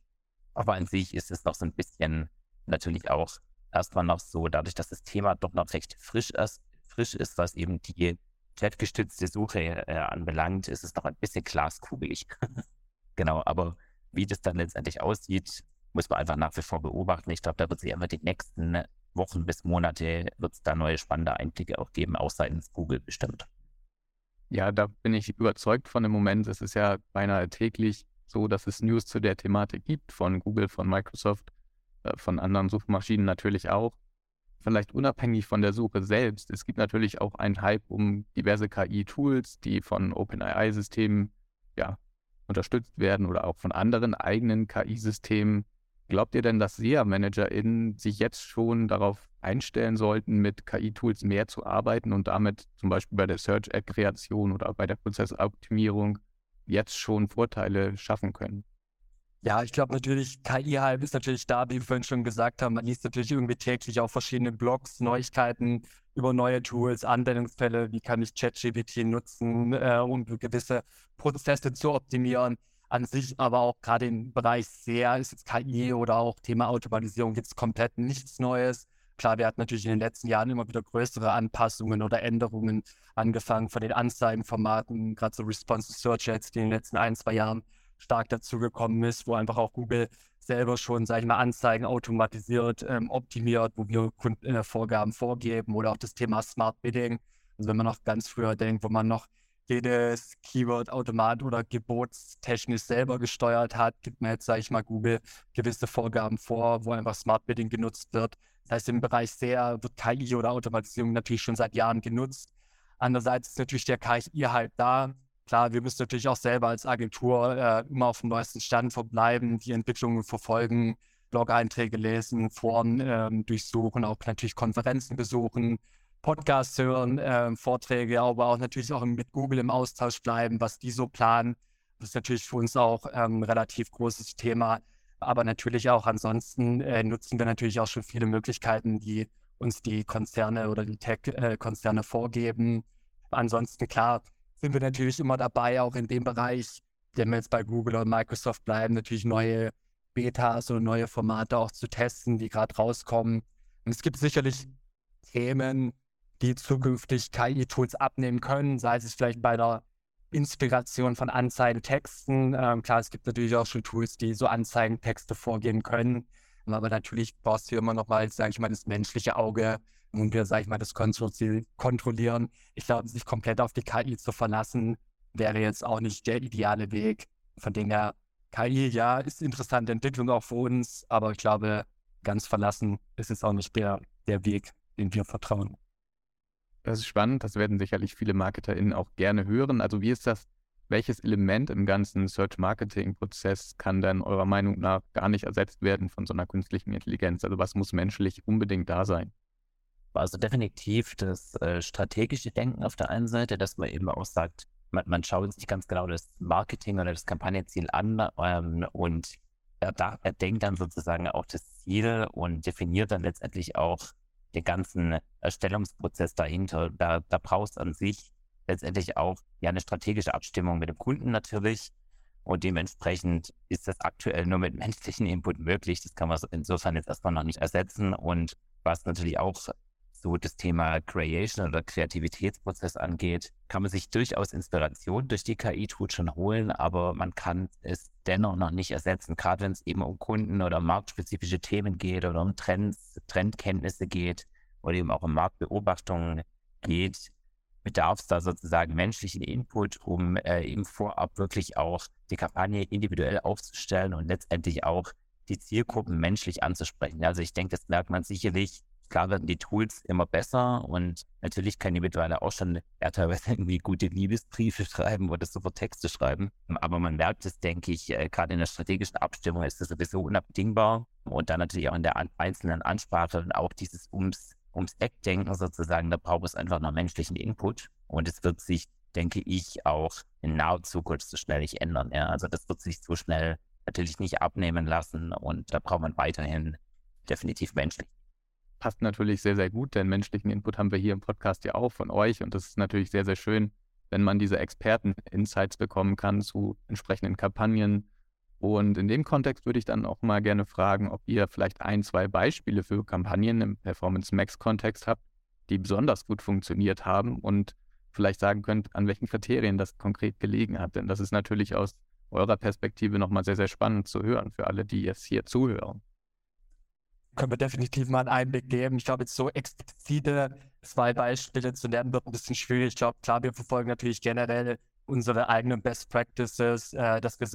Aber an sich ist es noch so ein bisschen natürlich auch erstmal noch so, dadurch, dass das Thema doch noch recht frisch ist, frisch ist, was eben die chatgestützte Suche äh, anbelangt, ist es noch ein bisschen glaskugelig. genau, aber wie das dann letztendlich aussieht, muss man einfach nach wie vor beobachten. Ich glaube, da wird sich einfach die nächsten Wochen bis Monate wird es da neue spannende Einblicke auch geben, auch seitens Google bestimmt. Ja, da bin ich überzeugt von dem Moment. Es ist ja beinahe täglich so, dass es News zu der Thematik gibt, von Google, von Microsoft, von anderen Suchmaschinen natürlich auch vielleicht unabhängig von der Suche selbst. Es gibt natürlich auch einen Hype um diverse KI-Tools, die von OpenAI-Systemen ja, unterstützt werden oder auch von anderen eigenen KI-Systemen. Glaubt ihr denn, dass SEA-ManagerInnen sich jetzt schon darauf einstellen sollten, mit KI-Tools mehr zu arbeiten und damit zum Beispiel bei der Search-Ad-Kreation oder bei der Prozessoptimierung jetzt schon Vorteile schaffen können? Ja, ich glaube natürlich, KI-Hype ist natürlich da, wie wir vorhin schon gesagt haben. Man liest natürlich irgendwie täglich auf verschiedenen Blogs Neuigkeiten über neue Tools, Anwendungsfälle, wie kann ich ChatGPT nutzen, äh, um gewisse Prozesse zu optimieren. An sich aber auch gerade im Bereich SEA ist jetzt KI oder auch Thema Automatisierung gibt es komplett nichts Neues. Klar, wir hatten natürlich in den letzten Jahren immer wieder größere Anpassungen oder Änderungen, angefangen von den Anzeigenformaten, gerade so Responsive Search jetzt, die in den letzten ein, zwei Jahren stark dazugekommen ist, wo einfach auch Google selber schon, sage ich mal, Anzeigen automatisiert, ähm, optimiert, wo wir Kundenvorgaben äh, vorgeben oder auch das Thema Smart Bidding. Also wenn man noch ganz früher denkt, wo man noch jedes Keyword automat oder gebotstechnisch selber gesteuert hat, gibt man jetzt, sage ich mal, Google gewisse Vorgaben vor, wo einfach Smart Bidding genutzt wird. Das heißt, im Bereich SEA wird KI oder Automatisierung natürlich schon seit Jahren genutzt. Andererseits ist natürlich der KI halt da, Klar, wir müssen natürlich auch selber als Agentur äh, immer auf dem neuesten Stand verbleiben, die Entwicklungen verfolgen, Blog-Einträge lesen, Foren ähm, durchsuchen, auch natürlich Konferenzen besuchen, Podcasts hören, äh, Vorträge, aber auch natürlich auch mit Google im Austausch bleiben, was die so planen. Das ist natürlich für uns auch ähm, ein relativ großes Thema. Aber natürlich auch ansonsten äh, nutzen wir natürlich auch schon viele Möglichkeiten, die uns die Konzerne oder die Tech-Konzerne äh, vorgeben. Ansonsten klar, sind wir natürlich immer dabei, auch in dem Bereich, wenn wir jetzt bei Google oder Microsoft bleiben, natürlich neue Betas oder neue Formate auch zu testen, die gerade rauskommen. Und es gibt sicherlich Themen, die zukünftig KI-Tools abnehmen können, sei es vielleicht bei der Inspiration von Anzeigentexten. Ähm, klar, es gibt natürlich auch schon Tools, die so Anzeigentexte vorgeben können. Aber natürlich brauchst du immer noch mal, sage ich mal, das menschliche Auge, und wir, sage ich mal, das kontrollieren. Ich glaube, sich komplett auf die KI zu verlassen, wäre jetzt auch nicht der ideale Weg. Von dem her, KI, ja, ist interessante Entwicklung auch für uns, aber ich glaube, ganz verlassen ist es auch nicht der, der Weg, den wir vertrauen. Das ist spannend, das werden sicherlich viele MarketerInnen auch gerne hören. Also wie ist das, welches Element im ganzen Search-Marketing-Prozess kann dann eurer Meinung nach gar nicht ersetzt werden von so einer künstlichen Intelligenz? Also was muss menschlich unbedingt da sein? Also definitiv das äh, strategische Denken auf der einen Seite, dass man eben auch sagt, man, man schaut sich ganz genau das Marketing oder das Kampagnenziel an ähm, und er, da, er denkt dann sozusagen auch das Ziel und definiert dann letztendlich auch den ganzen Erstellungsprozess dahinter. Da, da brauchst an sich letztendlich auch ja eine strategische Abstimmung mit dem Kunden natürlich. Und dementsprechend ist das aktuell nur mit menschlichen Input möglich. Das kann man insofern jetzt erstmal noch nicht ersetzen. Und was natürlich auch so das Thema Creation oder Kreativitätsprozess angeht, kann man sich durchaus Inspiration durch die KI-Tools schon holen, aber man kann es dennoch noch nicht ersetzen, gerade wenn es eben um Kunden oder marktspezifische Themen geht oder um Trends, Trendkenntnisse geht oder eben auch um Marktbeobachtungen geht, bedarf es da sozusagen menschlichen Input, um äh, eben vorab wirklich auch die Kampagne individuell aufzustellen und letztendlich auch die Zielgruppen menschlich anzusprechen. Also ich denke, das merkt man sicherlich Klar werden die Tools immer besser und natürlich kann die mittlerweile auch schon ja, teilweise irgendwie gute Liebesbriefe schreiben oder super Texte schreiben. Aber man merkt es, denke ich, äh, gerade in der strategischen Abstimmung ist das sowieso unabdingbar. Und dann natürlich auch in der einzelnen Ansprache und auch dieses ums, ums Eckdenken sozusagen, da braucht es einfach noch menschlichen Input. Und es wird sich, denke ich, auch in naher Zukunft so schnell nicht ändern. Ja? Also das wird sich so schnell natürlich nicht abnehmen lassen und da braucht man weiterhin definitiv menschlich passt natürlich sehr, sehr gut, denn menschlichen Input haben wir hier im Podcast ja auch von euch und das ist natürlich sehr, sehr schön, wenn man diese Experten-Insights bekommen kann zu entsprechenden Kampagnen. Und in dem Kontext würde ich dann auch mal gerne fragen, ob ihr vielleicht ein, zwei Beispiele für Kampagnen im Performance Max-Kontext habt, die besonders gut funktioniert haben und vielleicht sagen könnt, an welchen Kriterien das konkret gelegen hat. Denn das ist natürlich aus eurer Perspektive nochmal sehr, sehr spannend zu hören für alle, die jetzt hier zuhören können wir definitiv mal einen Einblick geben. Ich glaube, jetzt so explizite zwei Beispiele zu nennen, wird ein bisschen schwierig. Ich glaube, klar, wir verfolgen natürlich generell unsere eigenen Best Practices, äh, dass wir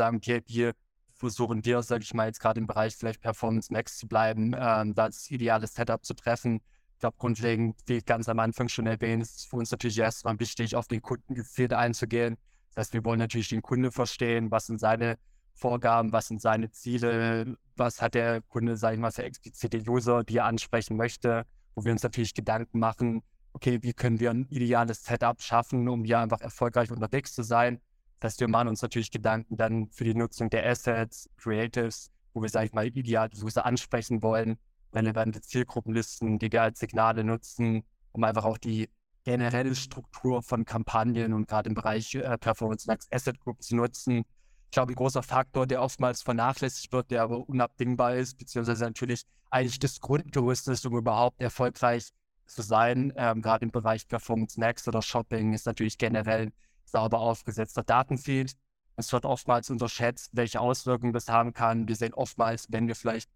wir versuchen wir, sage ich mal, jetzt gerade im Bereich vielleicht Performance Max zu bleiben, ähm, da das ideale Setup zu treffen. Ich glaube, grundlegend, wie ich ganz am Anfang schon erwähnt, ist es für uns natürlich erstmal wichtig, auf den Kunden gezielt einzugehen. Das heißt, wir wollen natürlich den Kunde verstehen, was sind seine Vorgaben, was sind seine Ziele, was hat der Kunde, sage ich mal, für explizite User, die er ansprechen möchte, wo wir uns natürlich Gedanken machen, okay, wie können wir ein ideales Setup schaffen, um hier einfach erfolgreich unterwegs zu sein. Das heißt, wir machen uns natürlich Gedanken dann für die Nutzung der Assets, Creatives, wo wir, sage ich mal, ideal User ansprechen wollen, relevante Zielgruppenlisten, die wir als Signale nutzen, um einfach auch die generelle Struktur von Kampagnen und gerade im Bereich äh, Performance Max Asset Group zu nutzen. Ich glaube, ein großer Faktor, der oftmals vernachlässigt wird, der aber unabdingbar ist, beziehungsweise natürlich eigentlich das Grundgerüst ist, um überhaupt erfolgreich zu sein, ähm, gerade im Bereich Performance Max oder Shopping, ist natürlich generell sauber aufgesetzter Datenfeed. Es wird oftmals unterschätzt, welche Auswirkungen das haben kann. Wir sehen oftmals, wenn wir vielleicht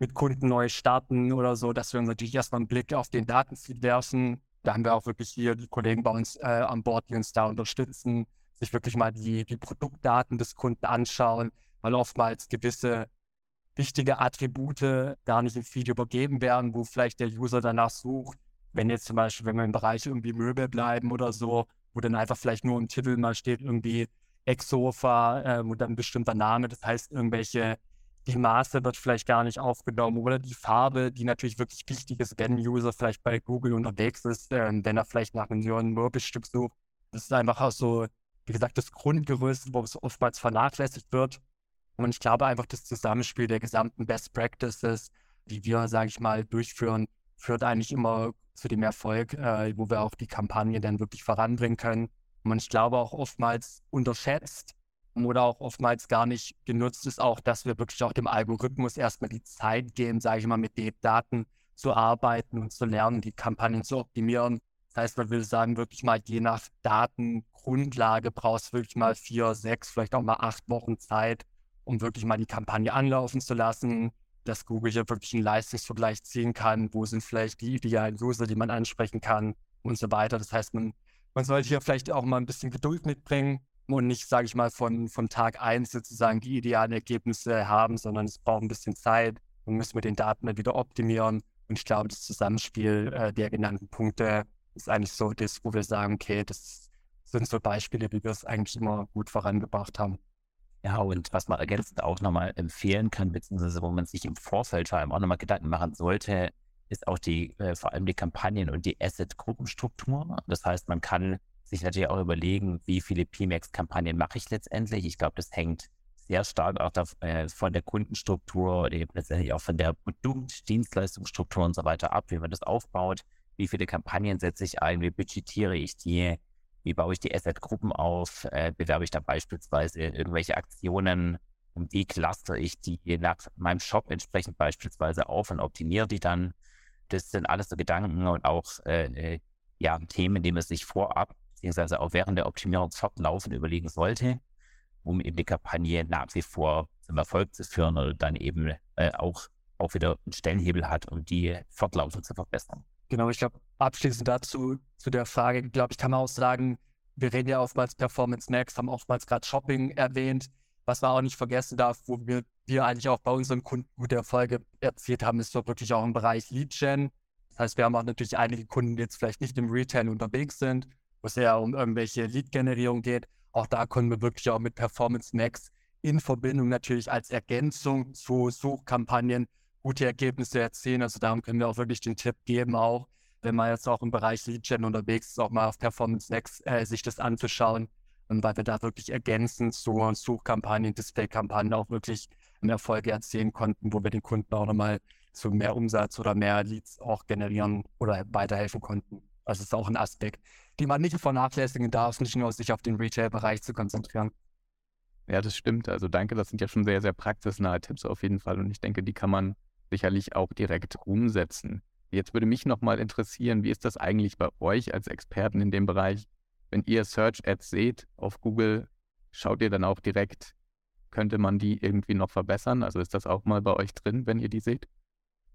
mit Kunden neu starten oder so, dass wir uns natürlich erstmal einen Blick auf den Datenfeed werfen. Da haben wir auch wirklich hier die Kollegen bei uns äh, an Bord, die uns da unterstützen, sich wirklich mal die, die Produktdaten des Kunden anschauen, weil oftmals gewisse wichtige Attribute gar nicht im Feed übergeben werden, wo vielleicht der User danach sucht. Wenn jetzt zum Beispiel, wenn wir im Bereich irgendwie Möbel bleiben oder so, wo dann einfach vielleicht nur im Titel mal steht, irgendwie Ex-Sofa äh, und dann ein bestimmter Name. Das heißt, irgendwelche, die Maße wird vielleicht gar nicht aufgenommen oder die Farbe, die natürlich wirklich wichtig ist, wenn ein User vielleicht bei Google unterwegs ist, äh, wenn er vielleicht nach einem neuen Möbelstück sucht. Das ist einfach auch so, wie gesagt, das Grundgerüst, wo es oftmals vernachlässigt wird. Und ich glaube einfach, das Zusammenspiel der gesamten Best Practices, die wir, sage ich mal, durchführen, führt eigentlich immer zu dem Erfolg, äh, wo wir auch die Kampagne dann wirklich voranbringen können. Und ich glaube auch oftmals unterschätzt oder auch oftmals gar nicht genutzt ist auch, dass wir wirklich auch dem Algorithmus erstmal die Zeit geben, sage ich mal, mit den Daten zu arbeiten und zu lernen, die Kampagnen zu optimieren. Das heißt, man will sagen, wirklich mal je nach Datengrundlage brauchst du wirklich mal vier, sechs, vielleicht auch mal acht Wochen Zeit, um wirklich mal die Kampagne anlaufen zu lassen, dass Google hier wirklich einen Leistungsvergleich ziehen kann, wo sind vielleicht die idealen User, die man ansprechen kann und so weiter. Das heißt, man, man sollte hier vielleicht auch mal ein bisschen Geduld mitbringen und nicht, sage ich mal, von, von Tag 1 sozusagen die idealen Ergebnisse haben, sondern es braucht ein bisschen Zeit und müssen wir den Daten dann wieder optimieren. Und ich glaube, das Zusammenspiel äh, der genannten Punkte ist eigentlich so das, wo wir sagen, okay, das sind so Beispiele, wie wir es eigentlich immer gut vorangebracht haben. Ja, und was man ergänzend auch nochmal empfehlen kann, beziehungsweise wo man sich im Vorfeld vor allem auch nochmal Gedanken machen sollte, ist auch die, äh, vor allem die Kampagnen und die Asset-Gruppenstruktur. Das heißt, man kann sich natürlich auch überlegen, wie viele PMAX-Kampagnen mache ich letztendlich. Ich glaube, das hängt sehr stark auch da, äh, von der Kundenstruktur oder eben letztendlich auch von der Produkt-, Dienstleistungsstruktur und so weiter ab, wie man das aufbaut. Wie viele Kampagnen setze ich ein? Wie budgetiere ich die? Wie baue ich die Asset-Gruppen auf? Äh, bewerbe ich da beispielsweise irgendwelche Aktionen? Wie cluster ich die nach meinem Shop entsprechend beispielsweise auf und optimiere die dann? Das sind alles so Gedanken und auch äh, äh ja, Themen, die man sich vorab beziehungsweise auch während der Optimierung fortlaufend überlegen sollte, um eben die Kampagne nach wie vor zum Erfolg zu führen oder dann eben äh, auch, auch wieder einen Stellenhebel hat, um die fortlaufend zu verbessern. Genau, ich glaube, abschließend dazu, zu der Frage, glaube ich, kann man auch sagen, wir reden ja oftmals Performance Max, haben oftmals gerade Shopping erwähnt. Was man auch nicht vergessen darf, wo wir, wir eigentlich auch bei unseren Kunden gute Erfolge erzielt haben, ist wirklich auch im Bereich Lead Gen. Das heißt, wir haben auch natürlich einige Kunden, die jetzt vielleicht nicht im Retail unterwegs sind, wo es eher um irgendwelche Lead-Generierung geht. Auch da können wir wirklich auch mit Performance Max in Verbindung natürlich als Ergänzung zu Suchkampagnen gute Ergebnisse erzielen. Also darum können wir auch wirklich den Tipp geben, auch wenn man jetzt auch im Bereich Lead Gen unterwegs ist, auch mal auf Performance Next äh, sich das anzuschauen, und weil wir da wirklich ergänzend zu Suchkampagnen, Displaykampagnen auch wirklich Erfolge erzielen konnten, wo wir den Kunden auch nochmal zu mehr Umsatz oder mehr Leads auch generieren oder weiterhelfen konnten. Also das ist auch ein Aspekt, den man nicht vernachlässigen darf, nicht nur sich auf den Retail-Bereich zu konzentrieren. Ja, das stimmt. Also danke, das sind ja schon sehr, sehr praxisnahe Tipps auf jeden Fall. Und ich denke, die kann man sicherlich auch direkt umsetzen. Jetzt würde mich nochmal interessieren, wie ist das eigentlich bei euch als Experten in dem Bereich? Wenn ihr Search Ads seht auf Google, schaut ihr dann auch direkt, könnte man die irgendwie noch verbessern? Also ist das auch mal bei euch drin, wenn ihr die seht?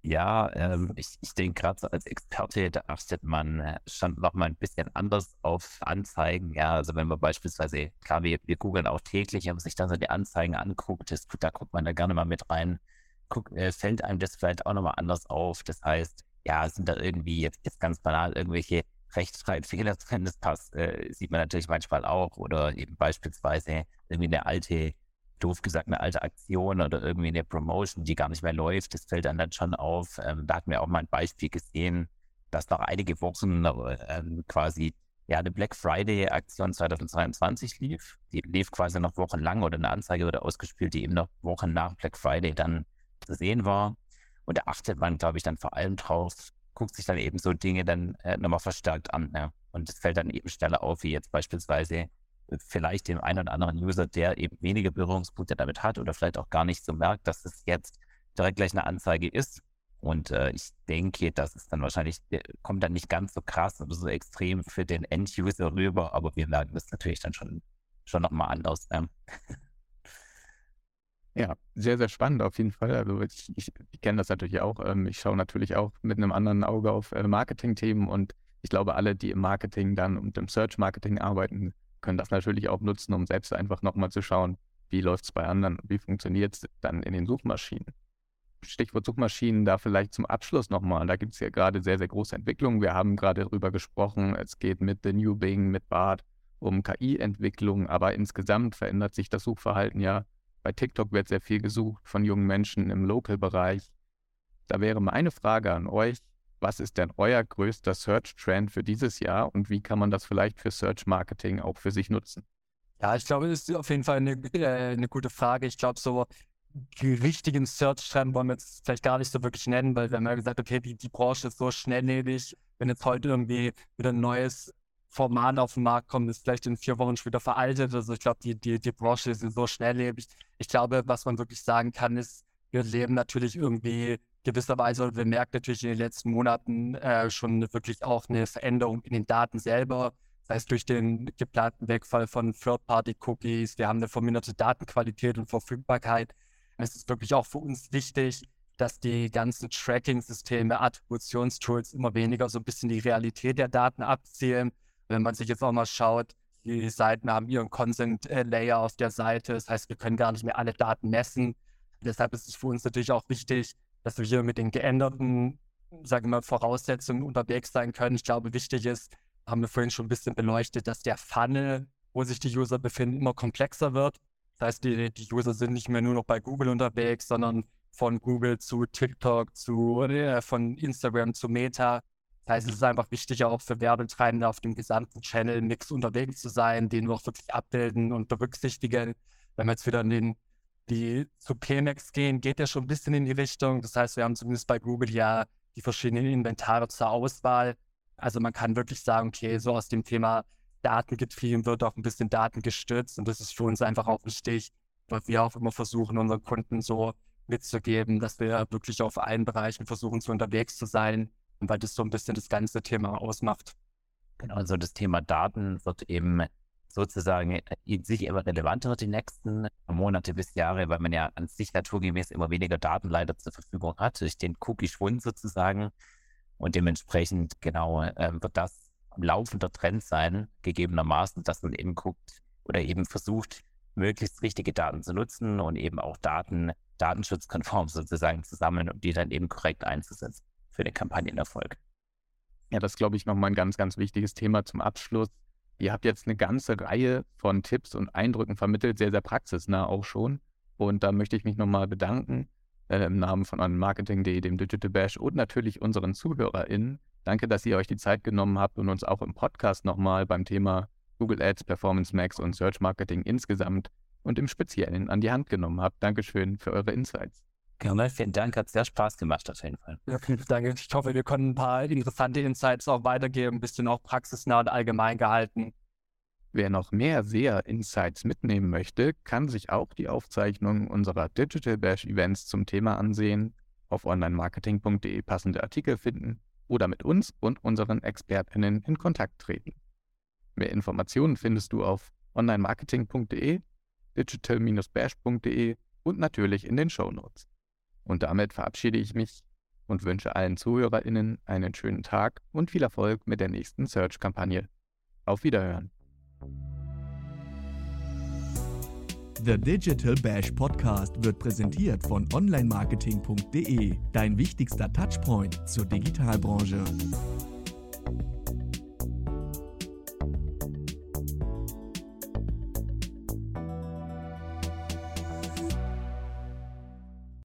Ja, ähm, ich, ich denke gerade so als Experte, da achtet man äh, schon noch mal ein bisschen anders auf Anzeigen. Ja, also wenn man beispielsweise, klar, wir, wir googeln auch täglich, man sich dann so die Anzeigen anguckt, das, da guckt man da gerne mal mit rein guck, äh, fällt einem das vielleicht auch nochmal anders auf. Das heißt, ja, sind da irgendwie jetzt, jetzt ganz banal irgendwelche Rechtschreibfehler drin, das passt, äh, sieht man natürlich manchmal auch. Oder eben beispielsweise irgendwie eine alte, doof gesagt, eine alte Aktion oder irgendwie eine Promotion, die gar nicht mehr läuft. Das fällt dann, dann schon auf. Ähm, da hatten wir auch mal ein Beispiel gesehen, dass nach einige Wochen äh, quasi ja eine Black Friday-Aktion 2022 lief. Die lief quasi noch wochenlang oder eine Anzeige wurde ausgespielt, die eben noch Wochen nach Black Friday dann zu sehen war. Und da achtet man, glaube ich, dann vor allem drauf, guckt sich dann eben so Dinge dann äh, nochmal verstärkt an. Ja. Und es fällt dann eben schneller auf, wie jetzt beispielsweise äh, vielleicht dem einen oder anderen User, der eben weniger Berührungspunkte damit hat oder vielleicht auch gar nicht so merkt, dass es jetzt direkt gleich eine Anzeige ist. Und äh, ich denke, das ist dann wahrscheinlich, kommt dann nicht ganz so krass oder so extrem für den End-User rüber, aber wir merken das natürlich dann schon, schon nochmal anders. Ähm. Ja, sehr, sehr spannend auf jeden Fall. Also ich, ich, ich kenne das natürlich auch. Ähm, ich schaue natürlich auch mit einem anderen Auge auf äh, Marketing-Themen und ich glaube, alle, die im Marketing dann und im Search-Marketing arbeiten, können das natürlich auch nutzen, um selbst einfach nochmal zu schauen, wie läuft es bei anderen, wie funktioniert es dann in den Suchmaschinen. Stichwort Suchmaschinen, da vielleicht zum Abschluss nochmal. Da gibt es ja gerade sehr, sehr große Entwicklungen. Wir haben gerade darüber gesprochen, es geht mit The New Bing, mit BART um KI-Entwicklung, aber insgesamt verändert sich das Suchverhalten ja bei TikTok wird sehr viel gesucht von jungen Menschen im Local-Bereich. Da wäre meine Frage an euch, was ist denn euer größter Search-Trend für dieses Jahr und wie kann man das vielleicht für Search-Marketing auch für sich nutzen? Ja, ich glaube, das ist auf jeden Fall eine, äh, eine gute Frage. Ich glaube, so die richtigen Search-Trend wollen wir jetzt vielleicht gar nicht so wirklich nennen, weil wir haben ja gesagt, okay, die, die Branche ist so schnelllebig. Wenn jetzt heute irgendwie wieder ein neues Format auf den Markt kommt, ist vielleicht in vier Wochen schon wieder veraltet. Also ich glaube, die, die, die Branche ist so schnelllebig. Ich glaube, was man wirklich sagen kann, ist, wir leben natürlich irgendwie gewisserweise, oder wir merken natürlich in den letzten Monaten äh, schon wirklich auch eine Veränderung in den Daten selber. Das heißt, durch den geplanten Wegfall von Third-Party-Cookies, wir haben eine verminderte Datenqualität und Verfügbarkeit. Es ist wirklich auch für uns wichtig, dass die ganzen Tracking-Systeme, Attributionstools immer weniger so ein bisschen die Realität der Daten abzielen wenn man sich jetzt auch mal schaut, die Seiten haben ihren Consent-Layer auf der Seite. Das heißt, wir können gar nicht mehr alle Daten messen. Deshalb ist es für uns natürlich auch wichtig, dass wir hier mit den geänderten, sagen wir mal, Voraussetzungen unterwegs sein können. Ich glaube, wichtig ist, haben wir vorhin schon ein bisschen beleuchtet, dass der Funnel, wo sich die User befinden, immer komplexer wird. Das heißt, die, die User sind nicht mehr nur noch bei Google unterwegs, sondern von Google zu TikTok, zu, äh, von Instagram zu Meta. Das heißt, es ist einfach wichtig, auch für Werbetreibende auf dem gesamten Channel-Mix unterwegs zu sein, den wir auch wirklich abbilden und berücksichtigen. Wenn wir jetzt wieder in den, die zu PMX gehen, geht der schon ein bisschen in die Richtung. Das heißt, wir haben zumindest bei Google ja die verschiedenen Inventare zur Auswahl. Also man kann wirklich sagen, okay, so aus dem Thema Datengetrieben wird auch ein bisschen Daten gestützt und das ist für uns einfach auch wichtig, weil wir auch immer versuchen, unseren Kunden so mitzugeben, dass wir wirklich auf allen Bereichen versuchen, zu unterwegs zu sein weil das so ein bisschen das ganze Thema ausmacht. Genau, also das Thema Daten wird eben sozusagen äh, sich immer relevanter die nächsten Monate bis Jahre, weil man ja an sich naturgemäß immer weniger Daten leider zur Verfügung hat, durch den Cookie-Schwund sozusagen. Und dementsprechend, genau, äh, wird das laufender Trend sein, gegebenermaßen, dass man eben guckt oder eben versucht, möglichst richtige Daten zu nutzen und eben auch Daten datenschutzkonform sozusagen zu sammeln und die dann eben korrekt einzusetzen für den Kampagnenerfolg. Ja, das glaube ich nochmal ein ganz, ganz wichtiges Thema zum Abschluss. Ihr habt jetzt eine ganze Reihe von Tipps und Eindrücken vermittelt, sehr, sehr praxisnah auch schon. Und da möchte ich mich nochmal bedanken äh, im Namen von Marketing.de, dem Digital Bash und natürlich unseren ZuhörerInnen. Danke, dass ihr euch die Zeit genommen habt und uns auch im Podcast nochmal beim Thema Google Ads, Performance Max und Search Marketing insgesamt und im Speziellen an die Hand genommen habt. Dankeschön für eure Insights. Gerne, vielen Dank, hat sehr Spaß gemacht auf jeden Fall. Ja, vielen Dank. Ich hoffe, wir können ein paar interessante Insights auch weitergeben, ein bisschen auch praxisnah und allgemein gehalten. Wer noch mehr SEA-Insights mitnehmen möchte, kann sich auch die Aufzeichnung unserer Digital Bash Events zum Thema ansehen, auf onlinemarketing.de passende Artikel finden oder mit uns und unseren ExpertInnen in Kontakt treten. Mehr Informationen findest du auf onlinemarketing.de, digital-bash.de und natürlich in den Show Notes. Und damit verabschiede ich mich und wünsche allen ZuhörerInnen einen schönen Tag und viel Erfolg mit der nächsten Search-Kampagne. Auf Wiederhören. The Digital Bash Podcast wird präsentiert von onlinemarketing.de, dein wichtigster Touchpoint zur Digitalbranche.